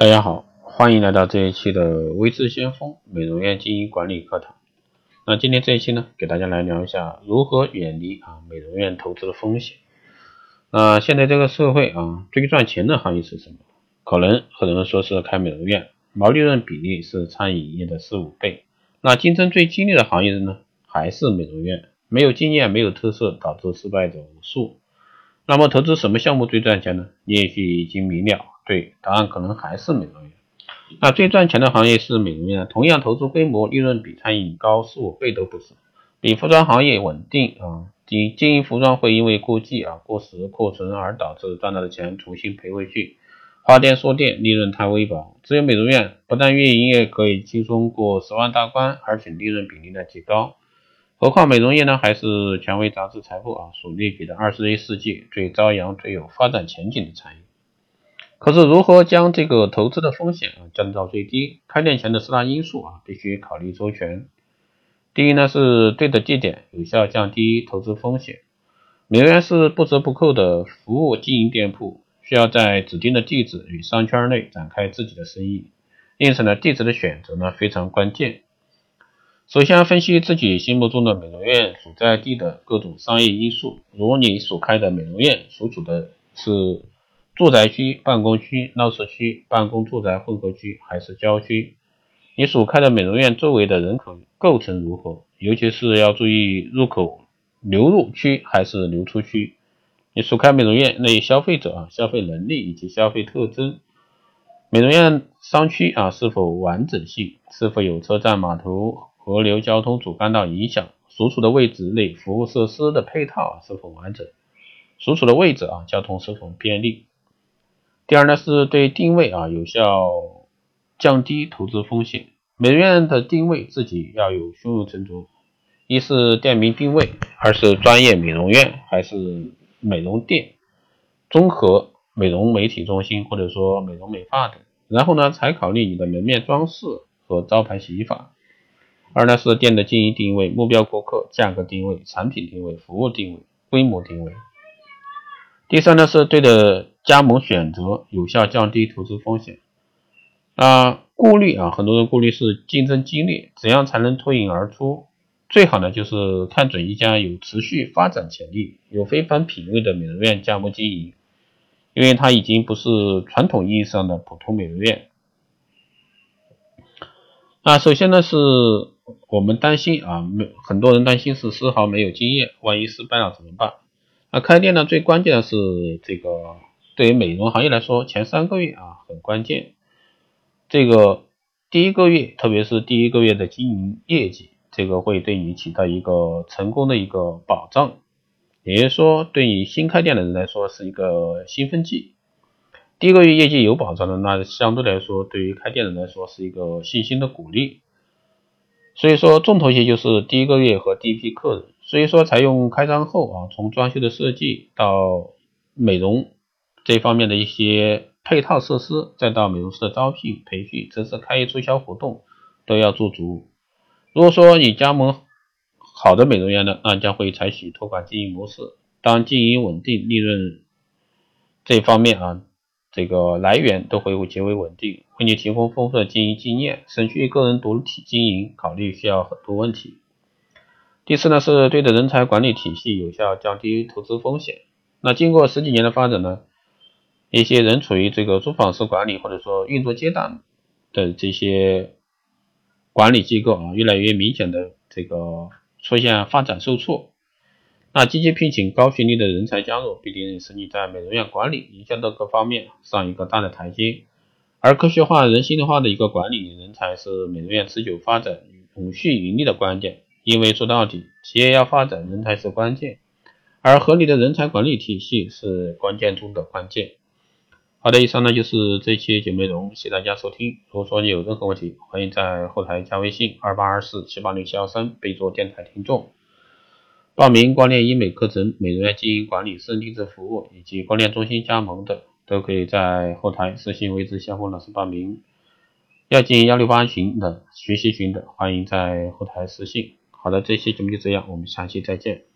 大家好，欢迎来到这一期的微智先锋美容院经营管理课堂。那今天这一期呢，给大家来聊一下如何远离啊美容院投资的风险。那现在这个社会啊，最赚钱的行业是什么？可能很多人说是开美容院，毛利润比例是餐饮业的四五倍。那竞争最激烈的行业呢，还是美容院。没有经验，没有特色，导致失败者无数。那么投资什么项目最赚钱呢？你也许已经明了。对，答案可能还是美容院。那最赚钱的行业是美容院，同样投资规模，利润比餐饮高四五倍都不少，比服装行业稳定啊。经经营服装会因为过季啊、过时、库存而导致赚到的钱重新赔回去，花店缩店，利润太微薄。只有美容院，不但月营业可以轻松过十万大关，而且利润比例呢极高。何况美容业呢，还是权威杂志财富啊所列举的二十一世纪最朝阳、最有发展前景的产业。可是如何将这个投资的风险啊降到最低？开店前的四大因素啊必须考虑周全。第一呢是对的地点，有效降低投资风险。美容院是不折不扣的服务经营店铺，需要在指定的地址与商圈内展开自己的生意，因此呢地址的选择呢非常关键。首先分析自己心目中的美容院所在地的各种商业因素，如你所开的美容院所处的是。住宅区、办公区、闹市区、办公住宅混合区还是郊区？你所开的美容院周围的人口构成如何？尤其是要注意入口流入区还是流出区？你所开美容院内消费者啊消费能力以及消费特征？美容院商区啊是否完整性？是否有车站、码头、河流交通主干道影响？所处的位置内服务设施的配套啊是否完整？所处的位置啊交通是否便利？第二呢，是对定位啊有效降低投资风险。美容院的定位自己要有胸有成竹，一是店名定位，二是专业美容院还是美容店、综合美容美体中心或者说美容美发等。然后呢，才考虑你的门面装饰和招牌洗衣法。二呢是店的经营定位、目标顾客、价格定位、产品定位、服务定位、规模定位。第三呢是对的。加盟选择有效降低投资风险。啊，顾虑啊，很多人顾虑是竞争激烈，怎样才能脱颖而出？最好呢就是看准一家有持续发展潜力、有非凡品味的美容院加盟经营，因为它已经不是传统意义上的普通美容院。那首先呢是我们担心啊，没很多人担心是丝毫没有经验，万一失败了怎么办？那开店呢最关键的是这个。对于美容行业来说，前三个月啊很关键。这个第一个月，特别是第一个月的经营业绩，这个会对你起到一个成功的一个保障。也就是说，对于新开店的人来说是一个兴奋剂。第一个月业绩有保障的，那相对来说，对于开店人来说是一个信心的鼓励。所以说，重头戏就是第一个月和第一批客人。所以说，采用开张后啊，从装修的设计到美容。这方面的一些配套设施，再到美容师的招聘、培训，甚至开业促销活动，都要做足。如果说你加盟好的美容院呢，那将会采取托管经营模式。当经营稳定，利润这方面啊，这个来源都会极为稳定，为你提供丰富的经营经验，省去个人独体经营考虑需要很多问题。第四呢，是对的人才管理体系，有效降低投资风险。那经过十几年的发展呢？一些仍处于这个租房式管理或者说运作阶段的这些管理机构啊，越来越明显的这个出现发展受挫。那积极聘请高学历的人才加入，必定使你在美容院管理、营销的各方面上一个大的台阶。而科学化、人性化的一个管理人才是美容院持久发展、永续盈利的关键。因为说到底，企业要发展，人才是关键，而合理的人才管理体系是关键中的关键。好的，以上呢就是这期节目内容，谢谢大家收听。如果说你有任何问题，欢迎在后台加微信二八二四七八零七幺三，备注电台听众。报名光电医美课程、美容院经营管理、私人定制服务以及光电中心加盟的，都可以在后台私信为之相锋老师报名。要进幺六八群的学习群的，欢迎在后台私信。好的，这期节目就这样，我们下期再见。